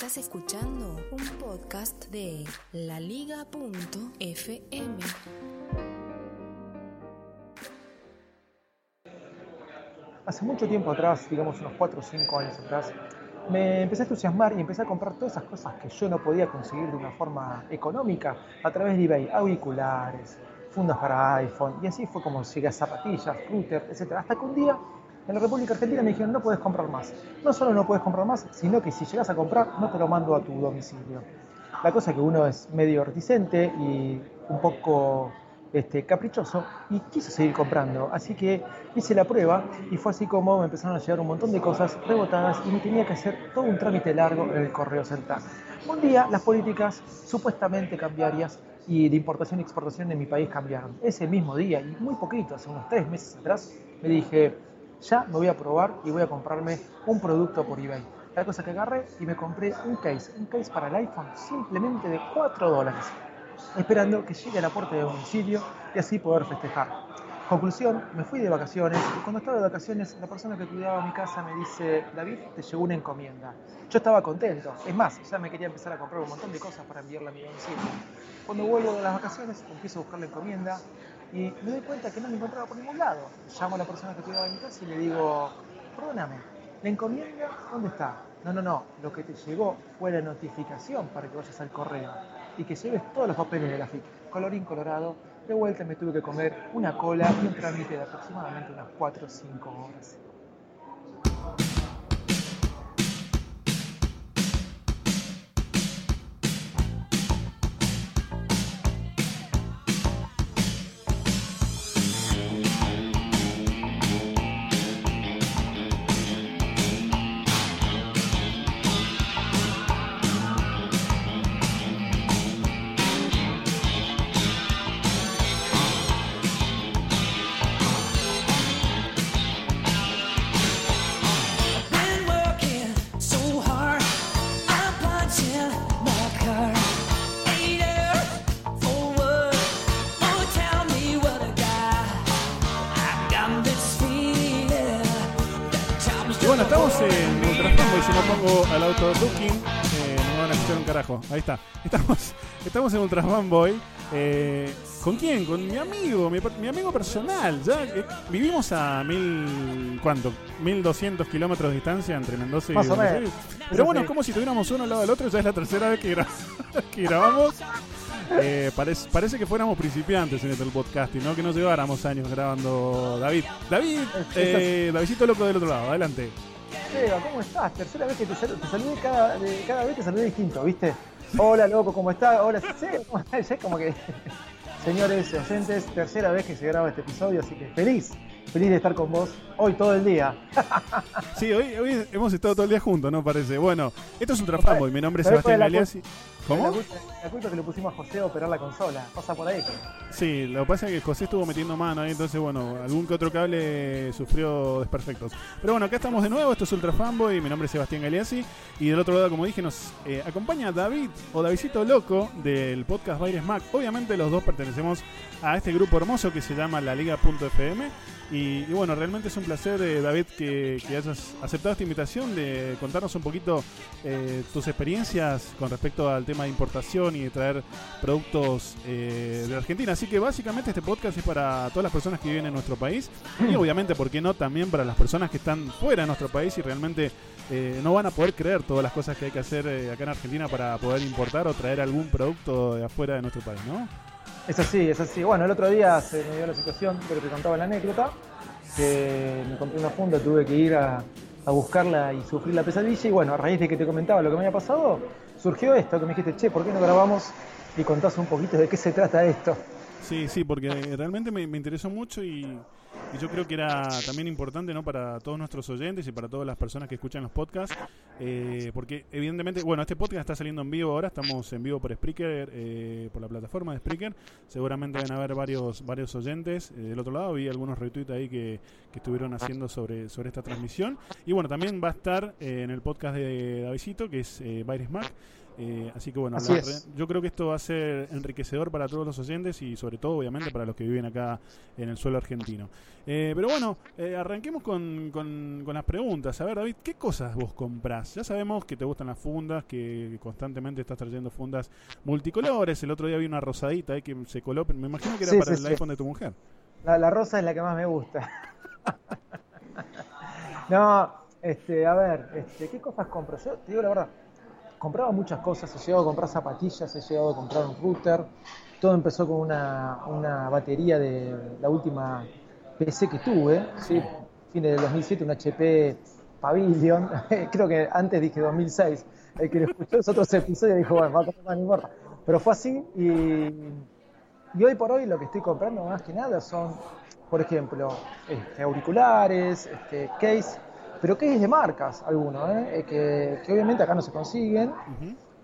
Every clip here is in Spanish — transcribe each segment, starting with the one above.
Estás escuchando un podcast de laliga.fm. Hace mucho tiempo atrás, digamos unos 4 o 5 años atrás, me empecé a entusiasmar y empecé a comprar todas esas cosas que yo no podía conseguir de una forma económica a través de eBay, auriculares, fundas para iPhone, y así fue como llegué a zapatillas, router, etc. Hasta que un día en la República Argentina me dijeron no puedes comprar más. No solo no puedes comprar más, sino que si llegas a comprar no te lo mando a tu domicilio. La cosa es que uno es medio reticente y un poco este, caprichoso y quiso seguir comprando. Así que hice la prueba y fue así como me empezaron a llegar un montón de cosas rebotadas y me tenía que hacer todo un trámite largo en el correo central. Un día las políticas supuestamente cambiarias y de importación y exportación en mi país cambiaron. Ese mismo día y muy poquito, hace unos tres meses atrás, me dije, ya me voy a probar y voy a comprarme un producto por eBay. La cosa que agarré y me compré un case, un case para el iPhone simplemente de 4 dólares esperando que llegue a la puerta de domicilio y así poder festejar. Conclusión, me fui de vacaciones y cuando estaba de vacaciones la persona que cuidaba mi casa me dice, David, te llegó una encomienda. Yo estaba contento, es más, ya me quería empezar a comprar un montón de cosas para enviarla a mi domicilio. Cuando vuelvo de las vacaciones empiezo a buscar la encomienda y me doy cuenta que no la encontraba por ningún lado. Llamo a la persona que cuidaba mi casa y le digo, perdóname, ¿la encomienda dónde está? No, no, no, lo que te llegó fue la notificación para que vayas al correo y que lleves todos los papeles de la FIC. Colorín colorado, de vuelta me tuve que comer una cola y un trámite de aproximadamente unas 4 o 5 horas. Ahí está. Estamos, estamos en Ultra Fanboy. Eh, ¿Con quién? Con mi amigo, mi, mi amigo personal. Ya eh, vivimos a mil. ¿Cuánto? 1200 kilómetros de distancia entre Mendoza y Buenos. Aires. Pero bueno, como si tuviéramos uno al lado del otro. Ya es la tercera vez que, gra- que grabamos. Eh, parece, parece que fuéramos principiantes en este podcasting, ¿no? Que no lleváramos años grabando David. David, eh, Davidito loco del otro lado, adelante. Seba, ¿cómo estás? Tercera vez que te saludo, cada, vez te saludé distinto, ¿viste? Hola, loco, ¿cómo estás? Hola, sí, ¿cómo estás? Es como que... Señores oyentes, tercera vez que se graba este episodio, así que feliz, feliz de estar con vos hoy todo el día. Sí, hoy, hoy hemos estado todo el día juntos, ¿no? Parece. Bueno, esto es Ultra Fanboy, mi nombre es ¿Sabés cuál Sebastián Galeazzi. ¿Cómo? La culpa, la culpa que le pusimos a José a operar la consola, pasa por ahí. Sí, lo que pasa es que José estuvo metiendo mano ahí, entonces, bueno, algún que otro cable sufrió desperfectos. Pero bueno, acá estamos de nuevo, esto es Ultra Fanboy, mi nombre es Sebastián Galeazzi. Y del otro lado, como dije, nos eh, acompaña David o Davidcito Loco del podcast Baires Mac. Obviamente los dos pertenecemos a este grupo hermoso que se llama La Liga.fm. Y, bueno, realmente es un placer, eh, David, que, que hayas aceptado esta invitación de contarnos un poquito eh, tus experiencias con respecto al tema de importación y de traer productos eh, de Argentina. Así que básicamente este podcast es para todas las personas que viven en nuestro país y obviamente, ¿por qué no? También para las personas que están fuera de nuestro país y realmente eh, no van a poder creer todas las cosas que hay que hacer eh, acá en Argentina para poder importar o traer algún producto de afuera de nuestro país, ¿no? Es así, es así. Bueno, el otro día se me dio la situación, pero te contaba la anécdota, que me compré una funda, tuve que ir a, a buscarla y sufrir la pesadilla. Y bueno, a raíz de que te comentaba lo que me había pasado, surgió esto, que me dijiste, che, ¿por qué no grabamos y contás un poquito de qué se trata esto? Sí, sí, porque realmente me, interesó mucho y, y yo creo que era también importante ¿no? para todos nuestros oyentes y para todas las personas que escuchan los podcasts, eh, porque evidentemente, bueno, este podcast está saliendo en vivo ahora, estamos en vivo por Spreaker, eh, por la plataforma de Spreaker, seguramente van a haber varios varios oyentes eh, del otro lado, vi algunos retweets ahí que, que estuvieron haciendo sobre, sobre esta transmisión, y bueno, también va a estar eh, en el podcast de Davidito, que es eh, Baires Mac, eh, así que bueno, Así la yo creo que esto va a ser enriquecedor para todos los oyentes y sobre todo obviamente para los que viven acá en el suelo argentino. Eh, pero bueno, eh, arranquemos con, con- con las preguntas. A ver, David, ¿qué cosas vos comprás? Ya sabemos que te gustan las fundas, que constantemente estás trayendo fundas multicolores. El otro día vi una rosadita ahí que se coló, me imagino que era Sí, para sí, el sí. iPhone de tu mujer. La, la rosa es la que más me gusta. no, este, a ver, este, ¿qué cosas compro? Yo te digo la verdad, compraba muchas cosas, he llegado a comprar zapatillas, he llegado a comprar un router. Todo empezó con una, una batería de la última PC que tuve, ¿sí? fin del 2007, un HP Pavilion. Creo que antes dije 2006. El que lo escuchó esos otros episodios dijo, bueno, va a comprar, no importa. Pero fue así y y hoy por hoy lo que estoy comprando más que nada son, por ejemplo, este, auriculares, este, case, pero case de marcas algunos, ¿eh? Eh, que, que obviamente acá no se consiguen.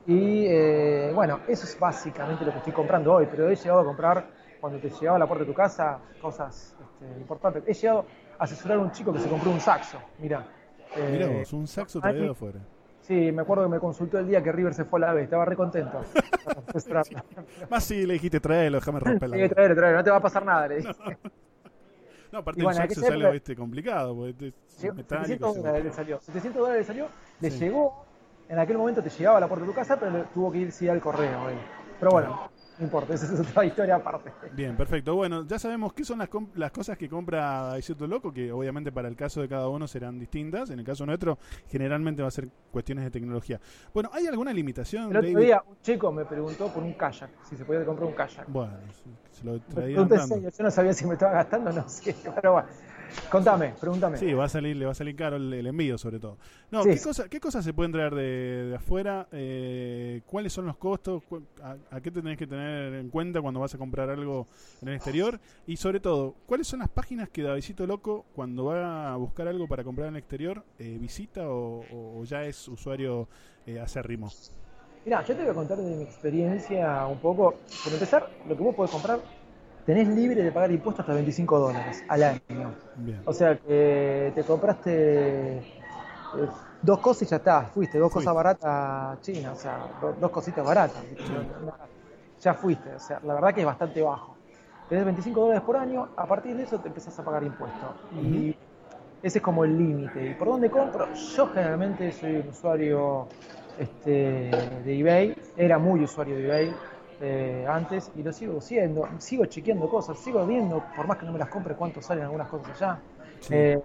Y eh, bueno, eso es básicamente lo que estoy comprando hoy, pero he llegado a comprar, cuando te llegaba a la puerta de tu casa, cosas este, importantes. He llegado a asesorar a un chico que se compró un saxo, mira. Mirá vos, un saxo traído de afuera. Sí, me acuerdo que me consultó el día que River se fue a la B, estaba re contento. Más si le dijiste traerlo, déjame romperla. Sí, traer, traer, no te va a pasar nada, le dije. No, aparte Y bueno, el saxo ser- sale, viste, complicado, porque es Sí, metálico. 700 se- dólares le salió. 700 dólares le salió, le Sí. llegó, en aquel momento te llegaba a la puerta de tu casa, pero tuvo que ir sí al correo. él. Pero bueno, no importa, esa es otra historia aparte. Bien, perfecto. Bueno, ya sabemos qué son las, las cosas que compra Daisito Loco, que obviamente para el caso de cada uno serán distintas. En el caso nuestro, generalmente va a ser cuestiones de tecnología. Bueno, ¿hay alguna limitación, El otro David? día un chico me preguntó por un kayak, si se podía comprar un kayak. Bueno, se- lo serio, yo no sabía si me estaba gastando, no sé, pero bueno. Contame, pregúntame. Sí, va a salir, le va a salir caro el, el envío, sobre todo. No, Sí, ¿qué, cosa- ¿qué cosas se pueden traer de, de afuera? Eh, ¿Cuáles son los costos? A, a qué te tenés que tener en cuenta cuando vas a comprar algo en el exterior? Y sobre todo, ¿cuáles son las páginas que Davidito Loco, cuando va a buscar algo para comprar en el exterior, eh, visita o ya es usuario eh, acérrimo? Mirá, yo te voy a contar de mi experiencia un poco. Por empezar, lo que vos podés comprar, tenés libre de pagar impuestos hasta 25 dólares al año. Bien. O sea que te compraste eh, dos cosas y ya está, fuiste, dos Fuiste. cosas baratas chinas, o sea, do- dos cositas baratas. Ya fuiste, o sea, la verdad que es bastante bajo. Tenés 25 dólares por año, a partir de eso te empezás a pagar impuestos. Y ese es como el límite. ¿Y por dónde compro? Yo generalmente soy un usuario este, de eBay, era muy usuario de eBay eh, antes y lo sigo siendo. Sigo chequeando cosas, sigo viendo, por más que no me las compre, cuánto salen algunas cosas allá. Sí. Eh,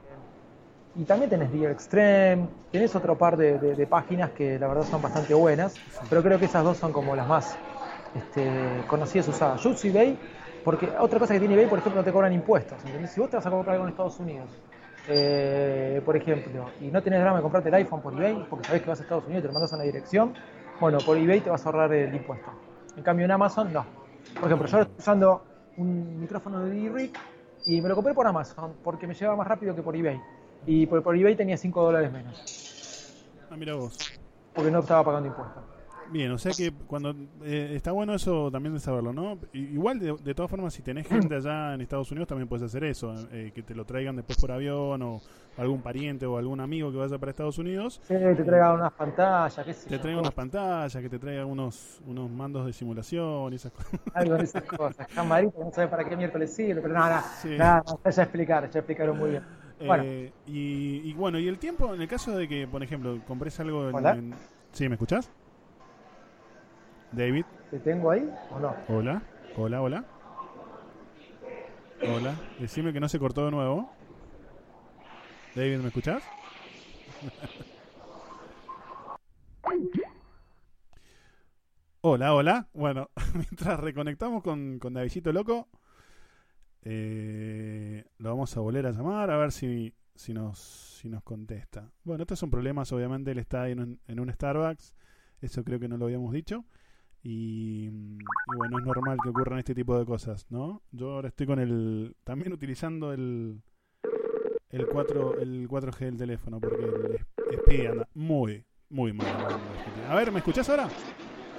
y también tenés Deal Extreme, tenés otro par de, de- de páginas que la verdad son bastante buenas, pero creo que esas dos son como las más este, conocidas usadas. Yo uso eBay porque otra cosa que tiene eBay, por ejemplo, no te cobran impuestos. ¿entendés? Si vos te vas a comprar algo en Estados Unidos, eh, por ejemplo, y no tenés drama de comprarte el iPhone por eBay, porque sabés que vas a Estados Unidos y te lo mandas a una dirección, bueno, por eBay te vas a ahorrar el impuesto. En cambio, en Amazon no. Por ejemplo, yo estoy usando un micrófono de D-Rig y me lo compré por Amazon porque me llevaba más rápido que por eBay. Y por, por eBay tenía 5 dólares menos, Ah, mira vos. porque no estaba pagando impuestos. Bien, o sea que cuando eh, está bueno eso también de saberlo, ¿no? Igual de, de todas formas si tenés gente allá en Estados Unidos también puedes hacer eso, eh, que te lo traigan después por avión o algún pariente o algún amigo que vaya para Estados Unidos, Sí, te traigan unas pantallas, qué sé te yo, traigan unas pantallas, que te traigan unos unos mandos de simulación y esas cosas. algo de esas cosas. Camarita, no sé para qué miércoles sirve, pero nada, Sí. nada, ya explicar, ya explicaron muy bien. Bueno, Eh, y, y bueno, y el tiempo, en el caso de que, por ejemplo, compres algo en... Hola. en- ¿Sí, me escuchás? David, ¿te tengo ahí o no? hola, hola, hola. Hola, decime que no se cortó de nuevo. David, ¿me escuchás? Hola, hola. Bueno, mientras reconectamos con, con Davidito Loco, eh, lo vamos a volver a llamar a ver si, si, nos, si nos contesta. Bueno, estos son problemas, obviamente él está en un, en un Starbucks, eso creo que no lo habíamos dicho. Y, y bueno, es normal que ocurran este tipo de cosas, ¿no? Yo ahora estoy con el. También utilizando el. El 4, el 4G del teléfono, porque el speed anda muy, muy mal. A ver, ¿me escuchás ahora?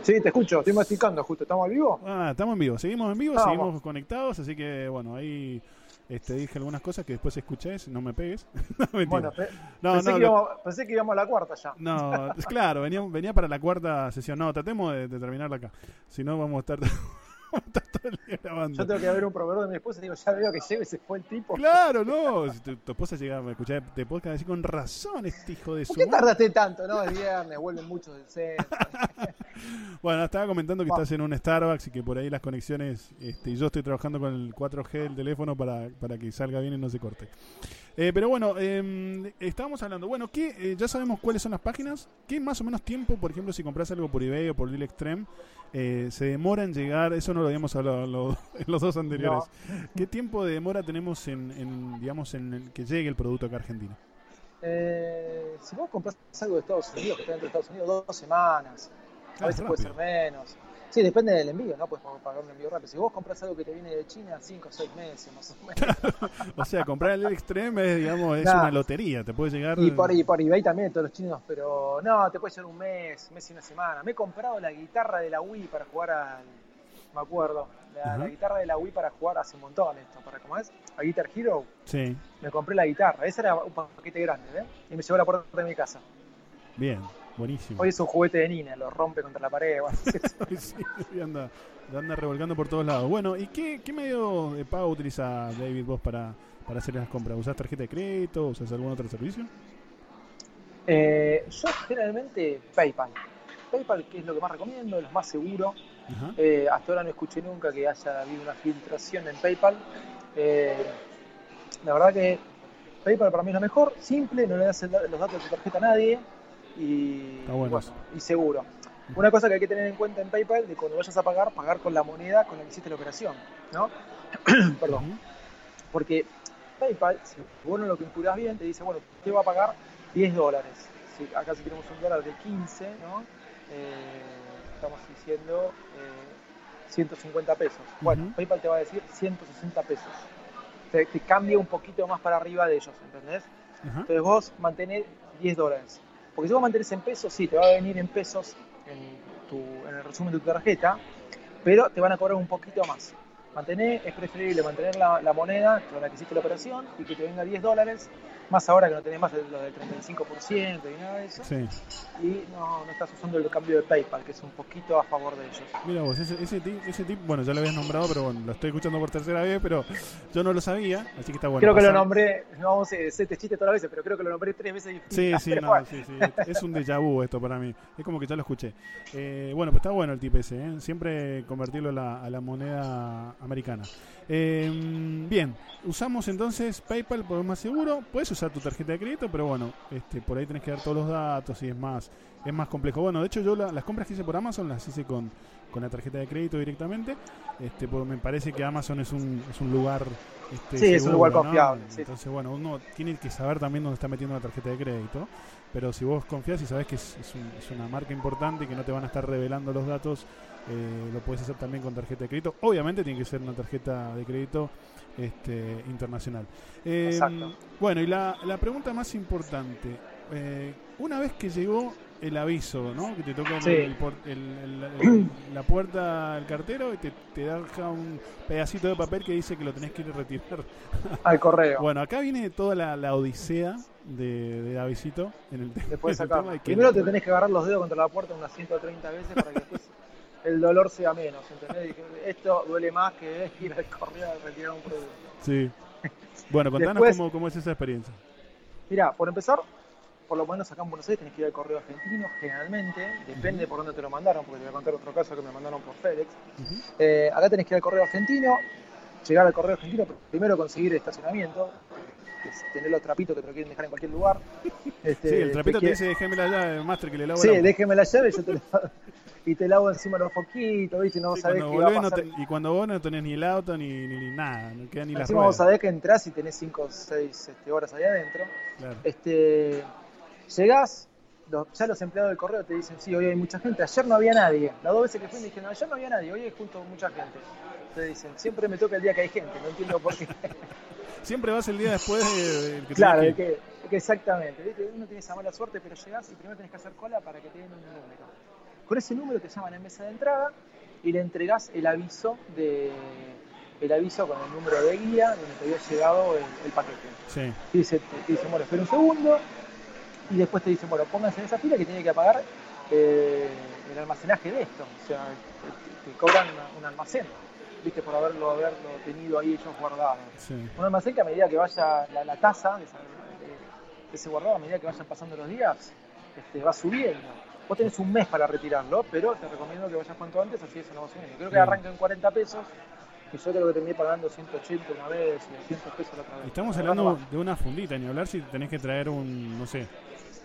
Sí, te escucho, estoy masticando justo. ¿Estamos al vivo? Ah, estamos en vivo, seguimos en vivo, seguimos conectados, así que bueno, ahí este, dije algunas cosas que después escuchéis, no me pegues. No. Bueno, pe- No, pensé, no, que lo- íbamos, pensé que íbamos a la cuarta ya. No, claro, venía, venía para la cuarta sesión. No, tratemos de, de terminarla acá. Si no, vamos a estar, vamos a estar todo el día grabando. Yo tengo que ver un proveedor de mi esposa y digo, ya veo que llega y se fue el tipo. Claro, no. Si tu, tu esposa llegaba a escuchar de podcast, decir con razón este hijo de su. ¿Por qué madre". tardaste tanto? No, es viernes, vuelven muchos del centro. Bueno, estaba comentando que estás en un Starbucks y que por ahí las conexiones. Este, y yo estoy trabajando con el 4G del teléfono para, para que salga bien y no se corte. Eh, pero bueno, eh, estábamos hablando. Bueno, ¿qué, eh, ya sabemos cuáles son las páginas. ¿Qué más o menos tiempo, por ejemplo, si compras algo por eBay o por Deal Extreme, eh, se demora en llegar? Eso no lo habíamos hablado en, lo- en los dos anteriores. ¿Qué tiempo de demora tenemos en, en, digamos, en el que llegue el producto acá a Argentina? Eh, si vos compras algo de Estados Unidos, que está dentro de Estados Unidos, dos semanas. A Ah, veces puede ser menos. Sí, depende del envío, ¿no? Puedes pagar un envío rápido. Si vos compras algo que te viene de China, cinco o seis meses más o menos. O sea, comprar el Extreme es, digamos, es Nah. una lotería. Te puede llegar. Y por, y por eBay también, todos los chinos, pero no, te puede ser un mes, mes y una semana. Me he comprado la guitarra de la Wii para jugar al. Me acuerdo, la, guitarra de la Wii para jugar hace un montón esto, para cómo es, a Guitar Hero, Sí, me compré la guitarra, ese era un paquete grande, ¿eh? Y me llevó a la puerta de mi casa. bien, buenísimo. Hoy es un juguete de Nina, lo rompe contra la pared, bueno, Sí, sí, anda, anda revolcando por todos lados. Bueno, ¿y qué, qué medio de pago utiliza David vos para, para hacer las compras? ¿Usás tarjeta de crédito? ¿Usás algún otro servicio? Eh, yo generalmente PayPal. PayPal, que es lo que más recomiendo, es lo más seguro. Eh, hasta ahora no escuché nunca que haya habido una filtración en PayPal. Eh, la verdad que PayPal para mí es lo mejor, simple, no le das los datos de tu tarjeta a nadie y, Está bueno y seguro. Una cosa que hay que tener en cuenta en PayPal, de cuando vayas a pagar, pagar con la moneda con la que hiciste la operación, ¿no? Perdón. Porque PayPal, si vos no lo calculás bien, te dice, bueno, usted va a pagar 10 dólares. Si, acá si tenemos un dólar de 15, ¿no? Eh, estamos diciendo eh, 150 pesos. Bueno. PayPal te va a decir 160 pesos. Te, te cambia un poquito más para arriba de ellos, ¿entendés? Ajá. Entonces vos mantenés 10 dólares. Porque si vos mantenés en pesos, sí, te va a venir en pesos en, tu, en el resumen de tu tarjeta, pero te van a cobrar un poquito más. Mantener, es preferible mantener la moneda con la que hiciste la operación y que te venga 10 dólares, más ahora que no tenés más de- lo del 35% y nada de eso, Sí. y no, no estás usando el cambio de PayPal, que es un poquito a favor de ellos. Mira vos, ese, ese, tip, ese tip, bueno, ya lo habías nombrado, pero bueno, lo estoy escuchando por tercera vez, pero yo no lo sabía, así que está bueno. creo que lo nombré, no vamos a hacer este chiste todas las veces, pero creo que lo nombré tres veces Sí, distintas, sí, pero no, sí, sí. Es un déjà vu esto para mí. Es como que ya lo escuché. Eh, bueno, pues está bueno el tip ese, ¿eh? Siempre convertirlo a la, a la moneda americana. Eh, bien, usamos entonces PayPal por más seguro. Puedes usar tu tarjeta de crédito, pero bueno, este, por ahí tenés que dar todos los datos y es más, es más complejo. Bueno, de hecho yo la- las compras que hice por Amazon las hice con, con la tarjeta de crédito directamente. Este, porque me parece que Amazon es un, es un lugar este, Sí, es un lugar confiable, sí. Entonces, bueno, uno tiene que saber también dónde está metiendo la tarjeta de crédito. Pero si vos confías y sabes que es, es un- es una marca importante y que no te van a estar revelando los datos, eh, lo puedes hacer también con tarjeta de crédito. Obviamente tiene que ser una tarjeta de crédito este, internacional. Eh, Exacto. Bueno, y la, la pregunta más importante. eh, una vez que llegó el aviso, ¿no? Que te toca Sí. el el- el- la puerta al cartero y te, te deja un pedacito de papel que dice que lo tenés que ir a retirar. Al correo. Bueno, acá viene toda la, la odisea de, de avisito en el, Después en tema Primero te tenés que agarrar los dedos contra la puerta unas 130 veces para que después el dolor sea menos, ¿entendés? Esto duele más que ir al correo a retirar un producto. Sí. Bueno, contanos Después- cómo, cómo es esa experiencia. Mirá, por empezar, por lo menos acá en Buenos Aires tenés que ir al correo argentino generalmente, depende por dónde te lo mandaron, porque te voy a contar otro caso que me mandaron por FedEx. Eh, acá tenés que ir al correo argentino, llegar al correo argentino, primero conseguir estacionamiento, que es tener los trapitos que te lo quieren dejar en cualquier lugar. Este, Sí, el trapito te quiere- dice déjeme la llave, master, que le lavo Sí, auto". déjeme la llave y yo te la- y te lavo encima los foquitos, ¿viste? No Sí, sabés qué va a no pasar. te- y cuando vos no tenés ni el auto ni, ni, ni nada, no queda ni la Encima vos sabés que entrás y tenés 5 o 6 horas ahí adentro. Claro. Este, llegás, los- ya los empleados del correo te dicen, sí, hoy hay mucha gente, ayer no había nadie. Las dos veces que fui me dijeron, ayer no había nadie, hoy hay junto mucha gente. Te dicen, siempre me toca el día que hay gente, no entiendo por qué. Siempre vas el día después de, del que claro, que exactamente. ¿viste? Uno tiene esa mala suerte, pero llegás y primero tenés que hacer cola para que te den un número. Con ese número te llaman en mesa de entrada y le entregás el aviso de el aviso con el número de guía donde te había llegado el, el paquete. Sí, Te dice, te dicen, bueno, espera un segundo y después te dicen, bueno, pónganse en esa fila que tiene que pagar eh, el almacenaje de esto. O sea, te, te cobran un almacén, viste, por haberlo, haberlo tenido ahí ellos guardado. sí. Un almacén que a medida que vaya la, la tasa de, de- ese guardado, a medida que vayan pasando los días, este, va subiendo. Vos tenés un mes para retirarlo, pero te recomiendo que vayas cuanto antes, así eso no va subiendo. Creo que arranca en 40 pesos, y yo creo que terminé pagando 180 una vez y 200 pesos la otra vez. Estamos hablando de una fundita, ni hablar si tenés que traer un, no sé,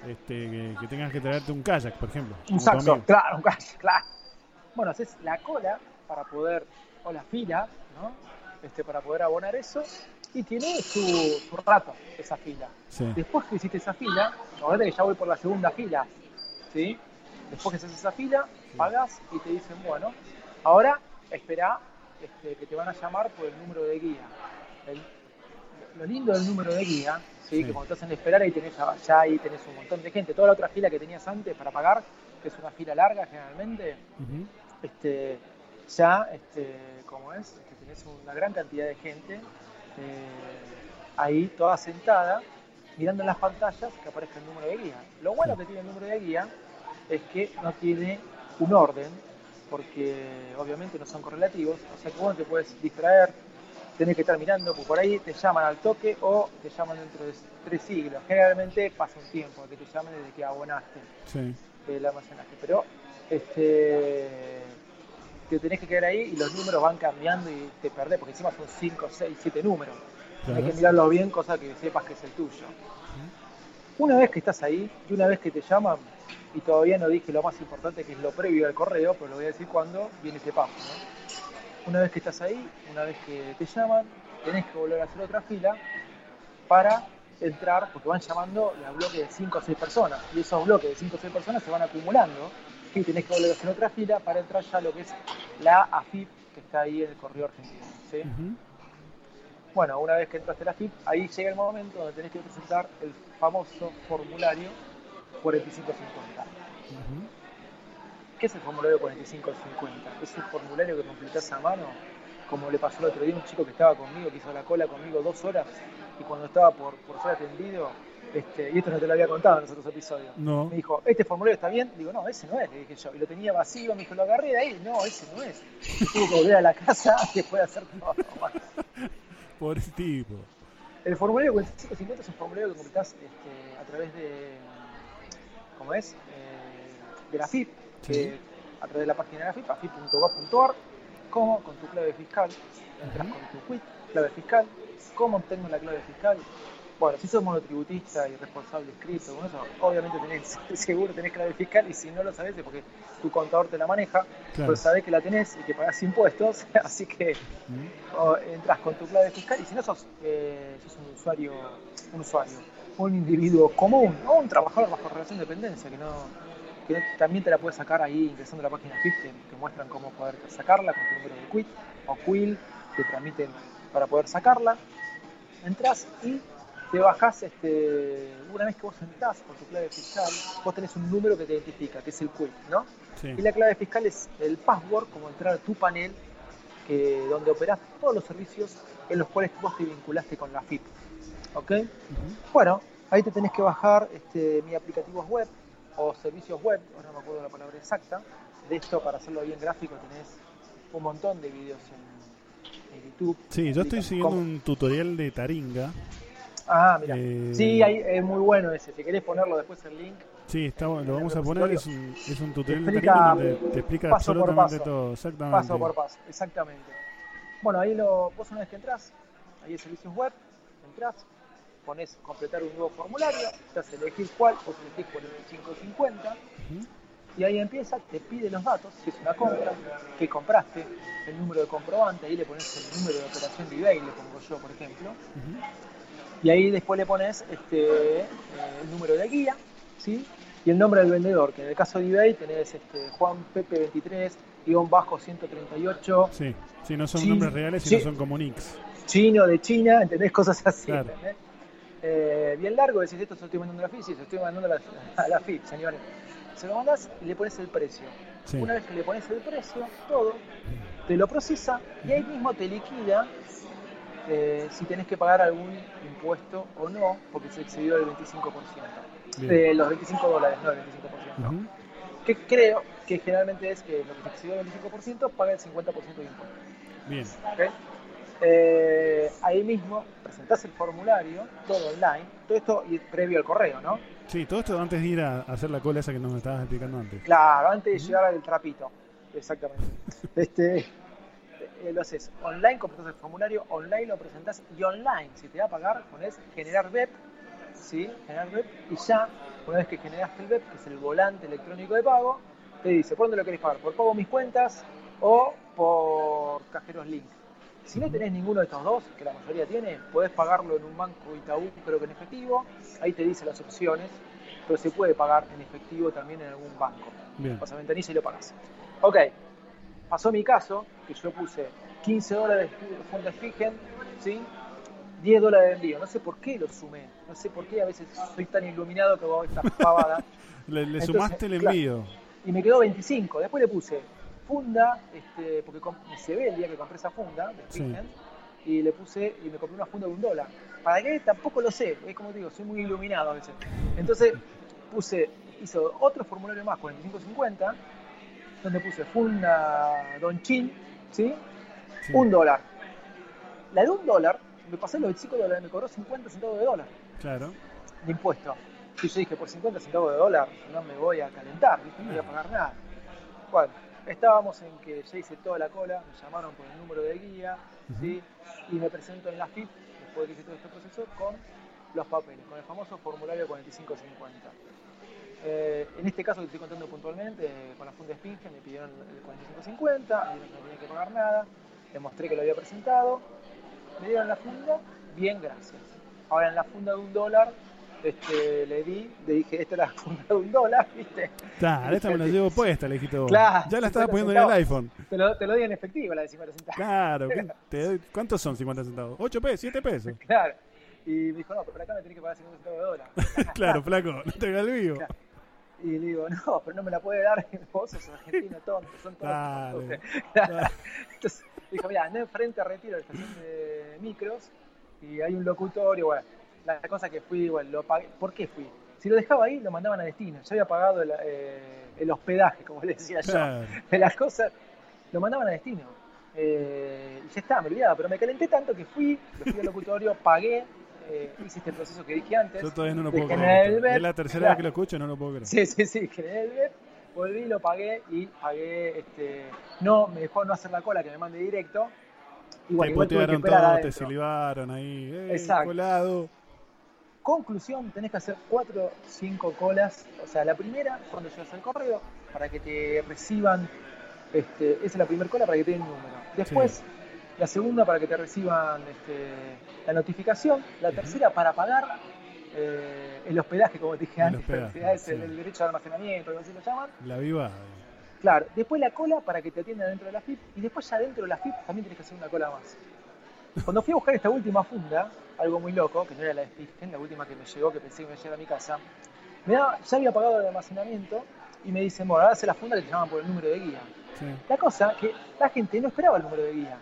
este, que, que tengas que traerte un kayak, por ejemplo. Un saxo, claro, un kayak, claro. Bueno, haces la cola para poder, o la fila, ¿no? Este, para poder abonar eso, y tiene su, su rato esa fila. Sí, Después que hiciste esa fila, acordate que ya voy por la segunda fila, ¿sí? Después que haces esa fila, pagás y te dicen, bueno, ahora espera este, que te van a llamar por el número de guía. El- lo lindo del número de guía, ¿sí? Sí. que cuando te hacen esperar ahí tenés, ya, ahí tenés un montón de gente. Toda la otra fila que tenías antes para pagar, que es una fila larga generalmente, este, ya, este, como es, este, tenés una gran cantidad de gente eh, ahí toda sentada, mirando en las pantallas que aparezca el número de guía. Lo bueno que tiene el número de guía es que no tiene un orden, porque obviamente no son correlativos, o sea que vos no te puedes distraer, tenés que estar mirando, porque por ahí te llaman al toque o te llaman dentro de tres siglos. Generalmente pasa un tiempo que te llamen desde que abonaste sí. el almacenaje. Pero este te tenés que quedar ahí y los números van cambiando y te perdés, porque encima son 5, 6, 7 números. Claro. Hay que mirarlo bien, cosa que sepas que es el tuyo. Una vez que estás ahí y una vez que te llaman, y todavía no dije lo más importante que es lo previo al correo, pero lo voy a decir cuando viene ese paso. ¿no? Una vez que estás ahí, una vez que te llaman, tenés que volver a hacer otra fila para entrar, porque van llamando a bloques de 5 o 6 personas, y esos bloques de 5 o 6 personas se van acumulando, y tenés que volver a hacer otra fila para entrar ya a lo que es la AFIP, que está ahí en el correo argentino. ¿sí? Bueno, una vez que entraste a la FIP, ahí llega el momento donde tenés que presentar el famoso formulario 4550. Ujú. ¿Qué es el formulario 4550? Es un formulario que completás a mano, como le pasó el otro día a un chico que estaba conmigo, que hizo la cola conmigo dos horas, y cuando estaba por, por ser atendido, este, y esto no te lo había contado en los otros episodios, No. me dijo, ¿este formulario está bien? Digo, no, ese no es, le dije yo. Y lo tenía vacío, me dijo, lo agarré de ahí. No, ese no es. Y tuve que volver a la casa después de hacer todo. Por ese tipo. El formulario 4550 es un formulario que completás este, a través de, ¿cómo es? Eh, de la FIP, Sí. que a través de la página de la FIP, afip.gov.ar, como con tu clave fiscal, entras con tu quit, clave fiscal, cómo obtengo la clave fiscal. Bueno, si sos monotributista y responsable inscrito, con eso, obviamente tenés, seguro tenés clave fiscal y si no lo sabés es porque tu contador te la maneja, Claro. pero sabés que la tenés y que pagás impuestos, así que entras con tu clave fiscal y si no sos, eh, sos un usuario, un usuario, un individuo común o un trabajador bajo relación de dependencia que no, que también te la puedes sacar ahí ingresando a la página te, te muestran cómo poder sacarla con tu número de quit o quill, te transmiten para poder sacarla. Entras y te bajás, este, una vez que vos entrás con tu clave fiscal, vos tenés un número que te identifica, que es el quit, ¿no? Sí. Y la clave fiscal es el password, como entrar a tu panel, que, donde operás todos los servicios en los cuales vos te vinculaste con la FIP. ¿Ok? Bueno, ahí te tenés que bajar este, mi aplicativos web o servicios web, ahora no me acuerdo la palabra exacta. De esto, para hacerlo bien gráfico, tenés un montón de videos en, en YouTube. Sí, yo estoy siguiendo cómo- un tutorial de Taringa. Ah, mira. Eh, Sí, ahí, es muy bueno ese. Si querés ponerlo después el link, Sí, está, lo vamos a poner. Es un, es un tutorial de explica Taringa donde te explica paso por absolutamente paso. todo. Exactamente. paso por paso, exactamente. Bueno, ahí lo, vos una vez que entras, ahí hay servicios web, entras, pones completar un nuevo formulario, te hace elegir cuál, vos elegís 4550, Ujú. y ahí empieza, te pide los datos, si es una compra, qué compraste, el número de comprobante, ahí le pones el número de operación de eBay, le pongo yo, por ejemplo, y ahí después le pones este, eh, el número de guía, ¿sí? y el nombre del vendedor, que en el caso de eBay tenés este, Juan Pepe 23, guion bajo 138, Sí, sí, no son nombres reales, sino sí. son como nicks. chino de China, ¿entendés? Cosas así. Claro. ¿entendés? Eh, bien largo, decís, esto se lo estoy mandando a la FIP, sí, se lo estoy mandando a la, a la FIP, señores. Se lo mandás y le pones el precio. Sí. Una vez que le pones el precio, todo, te lo procesa y ahí mismo te liquida eh, si tenés que pagar algún impuesto o no, porque se excedió el 25%. Bien. De los 25 dólares, no el 25%. Ujú. Que creo que generalmente es que lo que se excedió el 25% paga el 50% de impuesto. Bien. ¿ok? Eh, ahí mismo presentás el formulario, todo online, todo esto y previo al correo, ¿no? Sí, todo esto antes de ir a hacer la cola esa que nos estabas explicando antes. Claro, antes de llegar al trapito. Exactamente. Este, eh, lo haces online, completas el formulario, online lo presentás y online, si te va a pagar, pones generar web, ¿sí? Generar web y ya, una vez que generaste el web, que es el volante electrónico de pago, te dice por dónde lo querés pagar, por pago mis cuentas o por cajeros link. Si no tenés ninguno de estos dos, que la mayoría tiene, podés pagarlo en un banco Itaú, creo que en efectivo, ahí te dice las opciones, pero se puede pagar en efectivo también en algún banco. Bien. Vas a ventanilla y lo pagas. Ok, pasó mi caso, que yo puse 15 dólares de fondos fijen, ¿sí? 10 dólares de envío. No sé por qué lo sumé, no sé por qué a veces soy tan iluminado que hago esta pavada. Le, le Entonces, sumaste el claro. envío. y me quedó 25. Después le puse funda, este, porque se ve el día que compré esa funda de Sí. Figen, y le puse y me compré una funda de un dólar. ¿Para qué? Tampoco lo sé, es como te digo, soy muy iluminado a veces. Entonces puse, hizo otro formulario más, 45.50, donde puse funda Don Chin, ¿sí? Sí. Un dólar. La de un dólar, me pasé los 25 dólares, me cobró 50 centavos de dólar Claro. de impuesto. Y yo dije, por 50 centavos de dólar no me voy a calentar, ¿viste? no voy a pagar nada. Bueno, estábamos en que ya hice toda la cola, me llamaron por el número de guía, ¿sí? y me presento en la FIP, después de que hice todo este proceso, con los papeles, con el famoso formulario 4550. Eh, en este caso que estoy contando puntualmente, eh, con la funda Spinge me pidieron el 4550, me dijeron que no tenía que pagar nada, le mostré que lo había presentado, me dieron la funda, bien, gracias. Ahora en la funda de un dólar, este, le di, le dije, esta es la funda de un dólar, ¿viste? Claro, esta me la llevo puesta, le dijiste vos. Claro, ya la estaba 50 poniendo en el iPhone. Te lo, te lo di en efectivo, la de 50 centavos. Claro, ¿qué- te doy- ¿cuántos son 50 centavos? ¿8 pesos? ¿7 pesos? Claro. Y me dijo, no, pero acá me tenés que pagar 50 centavos de dólar. claro, flaco, no te hagas el vivo. Claro. Y le digo, no, pero no me la puede dar, vos sos argentino, tonto, son Dale. tontos. Dale. Entonces, dijo, mira, andé enfrente a Retiro, de la estación de micros, y hay un locutorio, bueno, la cosa que fui, bueno, lo pagué. ¿Por qué fui? Si lo dejaba ahí, lo mandaban a destino. Yo había pagado el, eh, el hospedaje, como le decía yo. De las cosas, lo mandaban a destino. Eh, y ya está, me olvidaba, pero me calenté tanto que fui, me fui al locutorio, pagué, eh, hice este proceso que dije antes. Yo todavía no lo puedo creer. Es la tercera claro. vez que lo escucho, no lo puedo creer. Sí, sí, sí, generé el BEP, volví, lo pagué y pagué, este, no, me dejó no hacer la cola, que me mande directo. Y bueno, te igual putearon todo, te silbaron ahí. Eh, Exacto. colado. Conclusión, tenés que hacer 4 o 5 colas. O sea, la primera, cuando llegas al correo, para que te reciban, este, esa es la primera cola para que te den el número. Después, la segunda para que te reciban este, la notificación. La tercera para pagar eh, el hospedaje, como te dije El antes, hospedaje, que es sí. el, el derecho de almacenamiento, algo así lo llaman. La viva. Claro, después la cola para que te atiendan dentro de la FIP y después ya dentro de la FIP también tienes que hacer una cola más. Cuando fui a buscar esta última funda, algo muy loco, que no era la de Spitgen, la última que me llegó, que pensé que me llegara a mi casa, me daba- ya había pagado el almacenamiento y me dicen, bueno, ahora hace la funda que te llaman por el número de guía. Sí. La cosa que la gente no esperaba el número de guía.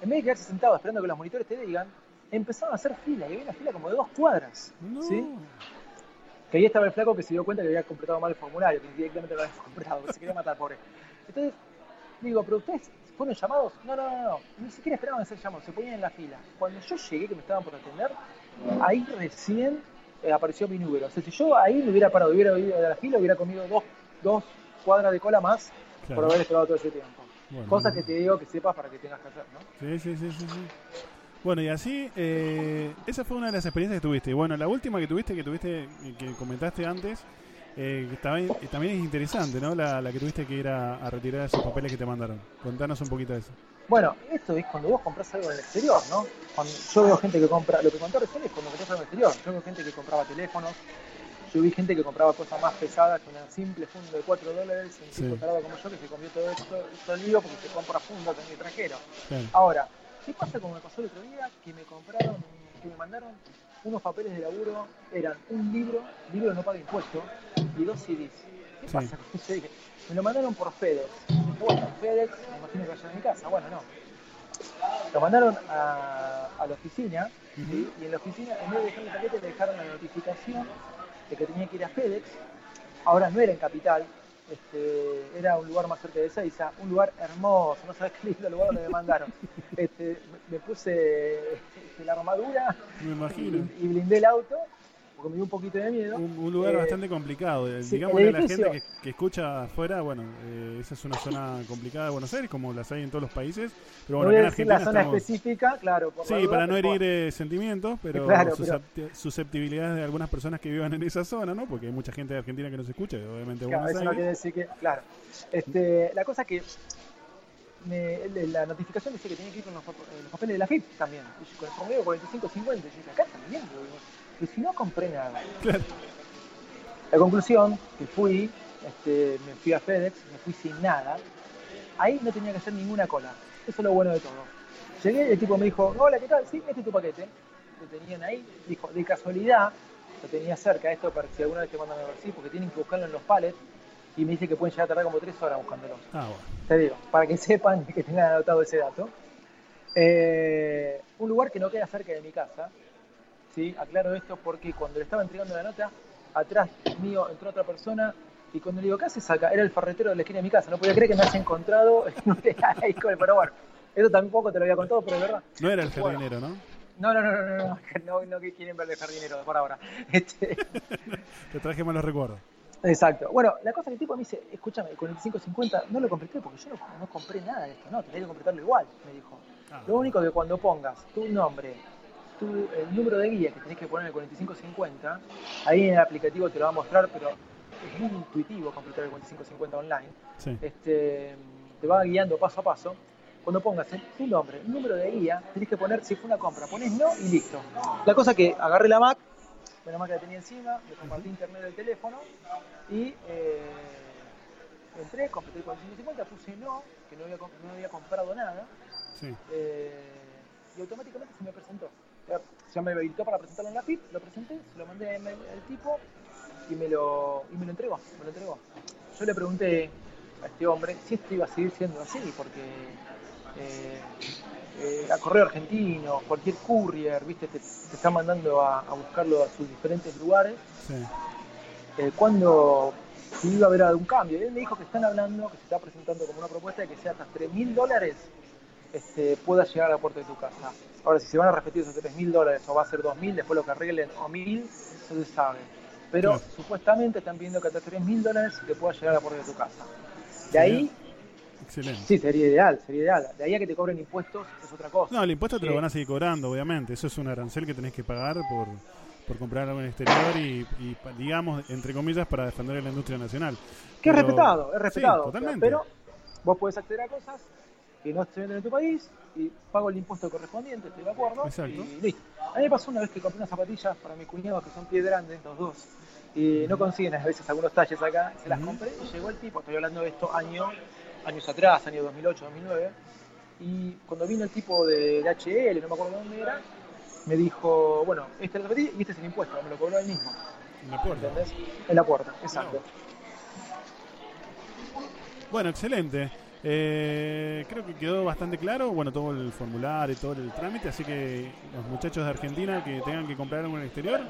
En vez de quedarse sentado esperando que los monitores te digan, empezaron a hacer fila y había una fila como de dos cuadras. No. ¿sí? Que ahí estaba el flaco que se dio cuenta que había completado mal el formulario, que directamente lo había comprado, que se quería matar, pobre. Entonces, digo, ¿pero ustedes fueron llamados? No, no, no, no, ni siquiera esperaban a ser llamados, se ponían en la fila. Cuando yo llegué, que me estaban por atender, ahí recién eh, apareció mi número. O sea, si yo ahí me hubiera parado, hubiera ido de la fila, hubiera comido dos, dos cuadras de cola más Claro. por haber esperado todo ese tiempo. Bueno, Cosas bueno. que te digo que sepas para que tengas que hacer, ¿no? Sí, sí, sí, sí, sí. Bueno, y así, eh, esa fue una de las experiencias que tuviste. Bueno, la última que tuviste, que tuviste, que comentaste antes, eh, también, eh, también es interesante, ¿no? La, la que tuviste que ir a, a retirar esos papeles que te mandaron. Contanos un poquito de eso. Bueno, esto es cuando vos compras algo en el exterior, ¿no? Cuando yo veo gente que compra, lo que conté recién es cuando compras algo en el exterior. Yo veo gente que compraba teléfonos, Yo vi gente que compraba cosas más pesadas que una simple funda de 4 dólares, un Sí. tipo tarado como yo que se comió todo esto, todo el lío porque se compra fundas en el extranjero. Ahora, ¿qué pasa como me pasó el otro día? Que me compraron, que me mandaron unos papeles de laburo, eran un libro, libro no paga impuestos, y dos CDs. ¿Qué Sí. pasa con? Dije, Me lo mandaron por FedEx. Bueno, FedEx, me imagino que vaya a mi casa. Bueno, no. Lo mandaron a, a la oficina, ¿sí? y en la oficina, en vez de dejar el paquete, le dejaron la notificación de que tenía que ir a FedEx. Ahora no era en Capital, este, era un lugar más cerca de Seiza, un lugar hermoso, no sabes qué lindo lugar donde me mandaron. Este, me, puse este, la armadura Me imagino. y, y blindé el auto, porque me dio un poquito de miedo. Un, un lugar Eh, bastante complicado. Eh, sí, Digámosle el a la gente que, que escucha afuera, bueno, eh, esa es una zona complicada de Buenos Aires, como las hay en todos los países. Pero no bueno, voy acá a en decir la Argentina zona estamos... específica, claro. Por la Sí, duda, para no herir eh, sentimientos, pero, Claro, pero- suscepti- susceptibilidades de algunas personas que vivan en esa zona, ¿no? Porque hay mucha gente de Argentina que nos escucha, obviamente Claro, Buenos eso no Aires. quiere decir que, claro. Este, la cosa que me- la notificación dice que tenía que ir con los, eh, los papeles de la FIP también. Y yo, Con el promedio 45-50. Y yo dije, acá también. Y si no compré nada. Claro. La conclusión, que fui, este, me fui a FedEx, me fui sin nada. Ahí no tenía que hacer ninguna cola. Eso es lo bueno de todo. Llegué y el tipo me dijo, hola, ¿qué tal? Sí, este es tu paquete. Lo tenían ahí. Dijo, de casualidad, lo tenía cerca esto para que si alguna vez te mandan a ver, sí, porque tienen que buscarlo en los pallets. Y me dice que pueden llegar a tardar como tres horas buscándolo. Ah, bueno. Te digo, para que sepan que tengan anotado ese dato. Eh, un lugar que no queda cerca de mi casa. ¿Sí? Aclaro esto porque cuando le estaba entregando la nota, atrás mío entró otra persona y cuando le digo, ¿qué haces acá? Era el ferretero de la esquina de mi casa. No podía creer que me haya encontrado en un ahí con el pero bueno. Eso tampoco te lo había contado, pero es verdad. No era el Bueno. jardinero, ¿no? No, no, no, no, no, no, no, no que quieren ver el jardinero por ahora. Este, Te traje malos recuerdos. Exacto. Bueno, la cosa que el tipo me dice, escúchame, con el 550 no lo completé porque yo no, no compré nada de esto, no, tenés que completarlo igual, me dijo. Ah, Lo único que cuando pongas tu nombre, tu, el número de guía que tenés que poner en el 4550, ahí en el aplicativo te lo va a mostrar, pero es muy intuitivo completar el 4550 online. Sí. Este, te va guiando paso a paso. Cuando pongas el- tu nombre, el número de guía, tenés que poner, si fue una compra, pones no y listo. La cosa que agarré la Mac, la Mac que la tenía encima, le compartí internet del teléfono y eh, entré, completé el 4550, puse no, que no había, no había comprado nada, Sí. eh, y automáticamente se me presentó. Ya- me habilitó para presentarlo en la PIP, lo presenté, se lo mandé al al tipo y me lo, y me lo entregó, me lo entregó. Yo le pregunté a este hombre si esto iba a seguir siendo así, porque eh, eh, a correo argentino, cualquier courier, viste, te, te está mandando a, a buscarlo a sus diferentes lugares, Sí. eh, cuando si iba a haber algún cambio. Y él me dijo que están hablando, que se está presentando como una propuesta de que sea hasta 3 mil dólares este, pueda llegar a la puerta de tu casa. Ahora, si se van a repetir esos 3 mil dólares o va a ser 2 mil, después lo que arreglen, o 1000, no se sabe. Pero supuestamente están pidiendo que hasta 3 mil dólares te pueda llegar a la puerta de tu casa. De ahí, Excelente. sí, sería ideal, sería ideal. De ahí a que te cobren impuestos es otra cosa. No, el impuesto te lo van a seguir cobrando, obviamente. Eso es un arancel que tenés que pagar por, por comprar algo en el exterior y, digamos, entre comillas, para defender la industria nacional. Que es respetado, es respetado. Sí, totalmente. Pero vos podés acceder a cosas que no se venden en tu país y pago el impuesto correspondiente, estoy de acuerdo. Exacto. Y listo. A mí me pasó una vez que compré unas zapatillas para mis cuñados que son pies grandes, los dos. Y no consiguen a veces algunos talles acá, se las compré y llegó el tipo, estoy hablando de esto año, años atrás, año 2008, 2009. Y cuando vino el tipo de, de HL, no me acuerdo dónde era, me dijo, bueno, esta es la zapatilla y este es el impuesto, me lo cobró él mismo. En la puerta. ¿Entendés? En la puerta, exacto. Bueno, excelente. Eh, creo que quedó bastante claro, bueno, todo el formulario y todo el trámite, así que los muchachos de Argentina que tengan que comprar algo en el exterior,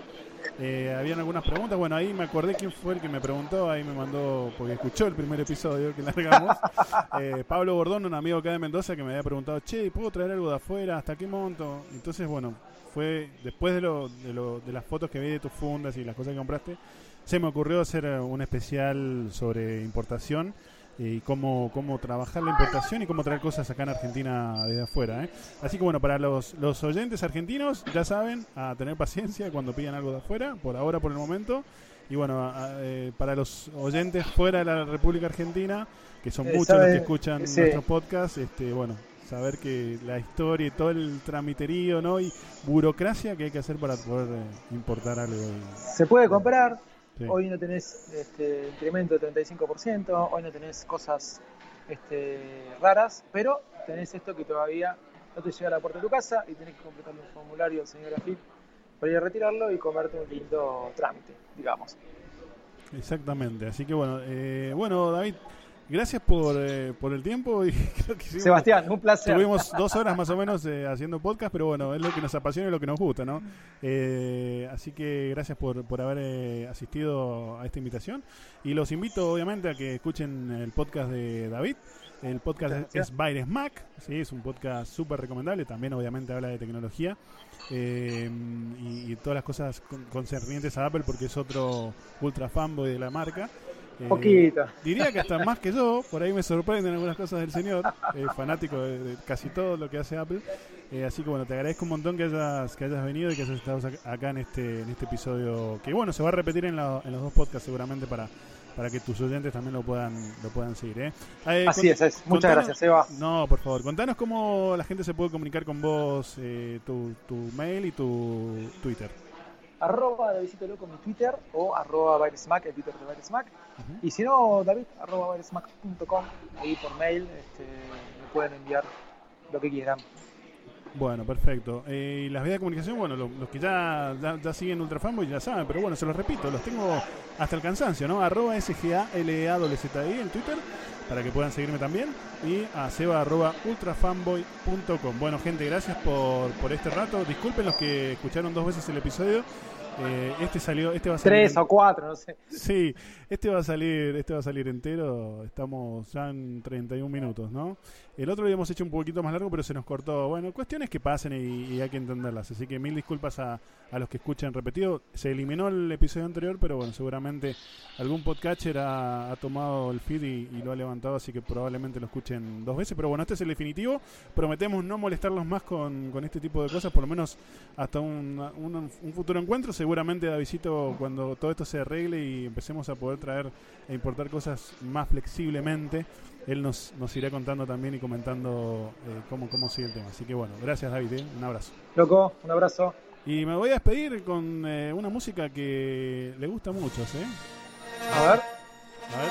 eh, habían algunas preguntas, bueno, ahí me acordé quién fue el que me preguntó, ahí me mandó, porque escuchó el primer episodio que largamos, eh, Pablo Bordón, un amigo acá de Mendoza que me había preguntado, che, ¿puedo traer algo de afuera? ¿Hasta qué monto? Entonces, bueno, fue después de, lo, de, lo, de las fotos que vi de tus fundas y las cosas que compraste, se me ocurrió hacer un especial sobre importación y cómo, cómo trabajar la importación y cómo traer cosas acá en Argentina desde afuera. ¿eh? Así que bueno, para los, los oyentes argentinos, ya saben, a tener paciencia cuando pidan algo de afuera, por ahora, por el momento. Y bueno, a- eh, para los oyentes fuera de la República Argentina, que son Eh, muchos los que escuchan sí. nuestros podcasts, este, bueno, saber que la historia y todo el tramiterío ¿no? y burocracia que hay que hacer para poder eh, importar algo. Se puede comprar, Sí. hoy no tenés este, incremento del 35%, hoy no tenés cosas este, raras, pero tenés esto que todavía no te llega a la puerta de tu casa y tenés que completarle un formulario al señor AFIP para ir a retirarlo y comerte un lindo trámite, digamos. Exactamente. Así que bueno, eh, bueno, David, gracias por, eh, por el tiempo y creo que hicimos- Sebastián, un placer. Tuvimos dos horas más o menos eh, haciendo podcast, pero bueno, es lo que nos apasiona y lo que nos gusta, ¿no? Eh, así que gracias por, por haber eh, asistido a esta invitación. Y los invito, obviamente, a que escuchen el podcast de David. El podcast es. Baires Mac, ¿sí? es un podcast súper recomendable. También, obviamente, habla de tecnología eh, y, y todas las cosas con- concernientes a Apple, porque es otro ultra fanboy de la marca. Eh, Poquito. Diría que hasta más que yo, por ahí me sorprenden algunas cosas del señor, eh, fanático de, de casi todo lo que hace Apple. Eh, así que bueno, te agradezco un montón que hayas, que hayas venido y que hayas estado ac- acá en este, en este episodio, que bueno, se va a repetir en, la- en los dos podcasts seguramente para, para que tus oyentes también lo puedan, lo puedan seguir. ¿eh? Eh, Así es, es. Muchas gracias, Eva. No, por favor, contanos cómo la gente se puede comunicar con vos, eh, tu, tu mail y tu Twitter. Arroba Davidito Loco en mi Twitter o arroba Bairesmack, el Twitter de Bairesmack. Y si no, David, arroba bairesmack.com, ahí por mail este, me pueden enviar lo que quieran. Bueno, perfecto. Eh, y las vías de comunicación, bueno, lo- los, que ya, ya, ya siguen Ultrafanboy ya saben, pero bueno, se los repito, los tengo hasta el cansancio, ¿no? Arroba SGALEAWZI en Twitter, para que puedan seguirme también, y a seba arroba ultrafanboy.com. Bueno, gente, gracias por, por este rato. Disculpen los que escucharon dos veces el episodio. Eh, este salió, este va a salir. Tres o cuatro, no sé. Sí, este va a salir, este va a salir entero. Estamos ya en 31 minutos, ¿no? El otro lo habíamos hecho un poquito más largo, pero se nos cortó. Bueno, cuestiones que pasen y, y hay que entenderlas. Así que mil disculpas a, a los que escuchan repetido. Se eliminó el episodio anterior, pero bueno, seguramente algún podcatcher ha, tomado el feed y, y lo ha levantado, así que probablemente lo escuchen dos veces. Pero bueno, este es el definitivo. Prometemos no molestarlos más con, con este tipo de cosas, por lo menos hasta un, un- un futuro encuentro. Seguramente, Davidito, cuando todo esto se arregle y empecemos a poder traer e importar cosas más flexiblemente, él nos, nos irá contando también y comentando eh, cómo, cómo sigue el tema. Así que bueno, gracias David, ¿eh? un abrazo. Loco, un abrazo. Y me voy a despedir con eh, una música que le gusta mucho, ¿sí? A ver. A ver.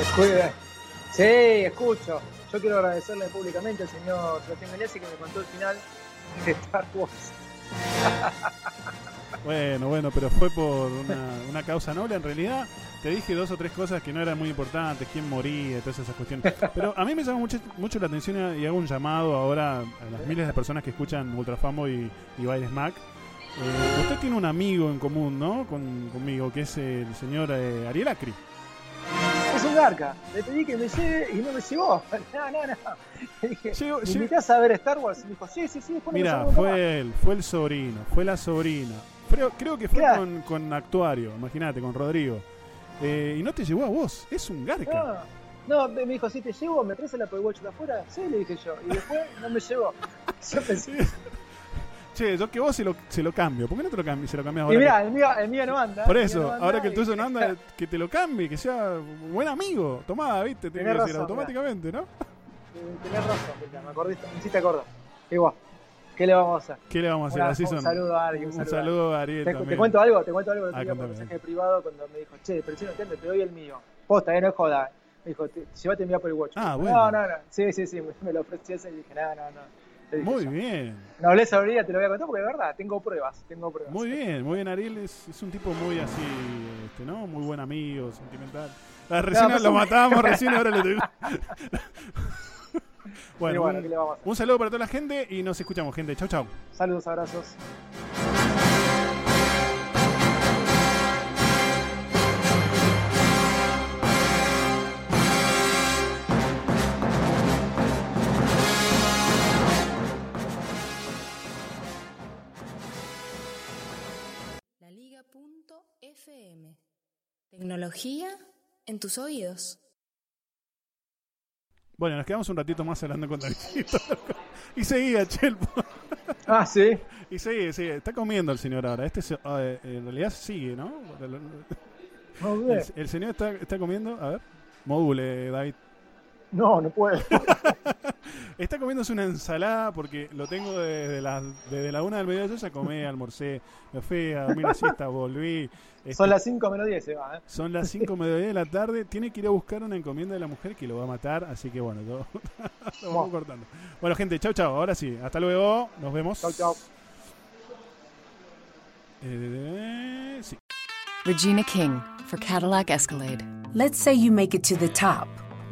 Escuche. Sí, escucho. Yo quiero agradecerle públicamente al señor Sebastián Galeazzi que me contó el final de Star Wars. Bueno, bueno, pero fue por una, una causa noble. En realidad, te dije dos o tres cosas que no eran muy importantes, quién moría, y todas esas cuestiones. Pero a mí me llama mucho, mucho la atención y hago un llamado ahora a las miles de personas que escuchan Ultrafamo y, y Bailes Mac. Eh, usted tiene un amigo en común, ¿no? Con, conmigo, que es el señor eh, Ariel Acri. Es un garca. Le pedí que me lleve y no me llevó. No, no, no. Le dije, Llegó- ¿me invitás a ver Star Wars? Y me dijo, sí, sí, sí. Mira, vemos acá". fue él, fue el sobrino, fue la sobrina. Creo, creo que fue con, con Actuario, imagínate, con Rodrigo. Eh, y no te llevó a vos, es un garca. No, no, me dijo, si te llevo, ¿me traes el Apple Watch de afuera? Sí, le dije yo. Y después no me llevó. Yo pensé. Che, yo que vos se lo, se lo cambio. ¿Por qué no te lo cambias? Se lo cambias Y ahora. mirá, que- el mío, el mío no anda. por eso, no anda, ahora que el tuyo no anda, que te lo cambie, que sea buen amigo. Tomá, viste, te Tenés que decir automáticamente, ¿no? Tenés razón, me acordé, me hiciste acordar. Igual, ¿qué le vamos a hacer? ¿Qué le vamos a hacer? Una- Así un son. saludo a Ari, un Un saludo a Ariel Te, cuento algo, te cuento algo Ah, contame. mensaje privado cuando me dijo, che, pero si no entiendo, te doy el mío. Posta, eh, no es joda. Me dijo, "Te- llévate mi Apple Watch. Ah, no, bueno. no, no. Sí, sí, sí, me, lo ofrecí ese y dije, no, no, no. Dije Muy bien, No hablé sobre te lo voy a contar porque de verdad, tengo pruebas, tengo pruebas. muy bien, muy bien. Ariel es, es un tipo muy así, este, ¿no? Muy buen amigo, sentimental. Ah, recién pues lo un- matamos, recién ahora tuvimos- Pero bueno, bueno, un, ¿qué le vamos a hacer? un saludo para toda la gente y nos escuchamos, gente. Chau, chau. Saludos, abrazos. Laliga.fm Tecnología en tus oídos. Bueno, nos quedamos un ratito más hablando con Davidito. y seguía, Chelpo. Ah, sí. Y sigue, sigue. Está comiendo el señor ahora. Este se- ah, eh, en realidad sigue, ¿no? El, el señor está, está comiendo. A ver. Module, David. No, no puedo. Está comiéndose una ensalada porque lo tengo desde la, desde la una del mediodía. Yo ya comí, almorcé, me fui a dormir la siesta, volví. Este, Son las 5 menos 10, se va, ¿eh? son las 5 mediodía de la tarde. Tiene que ir a buscar una encomienda de la mujer que lo va a matar. Así que bueno, yo- lo vamos cortando. Bueno, gente, chau, chau. Ahora sí, hasta luego. Nos vemos. Chau, chau. Eh, sí. Regina King for Cadillac Escalade. Let's say you make it to the top.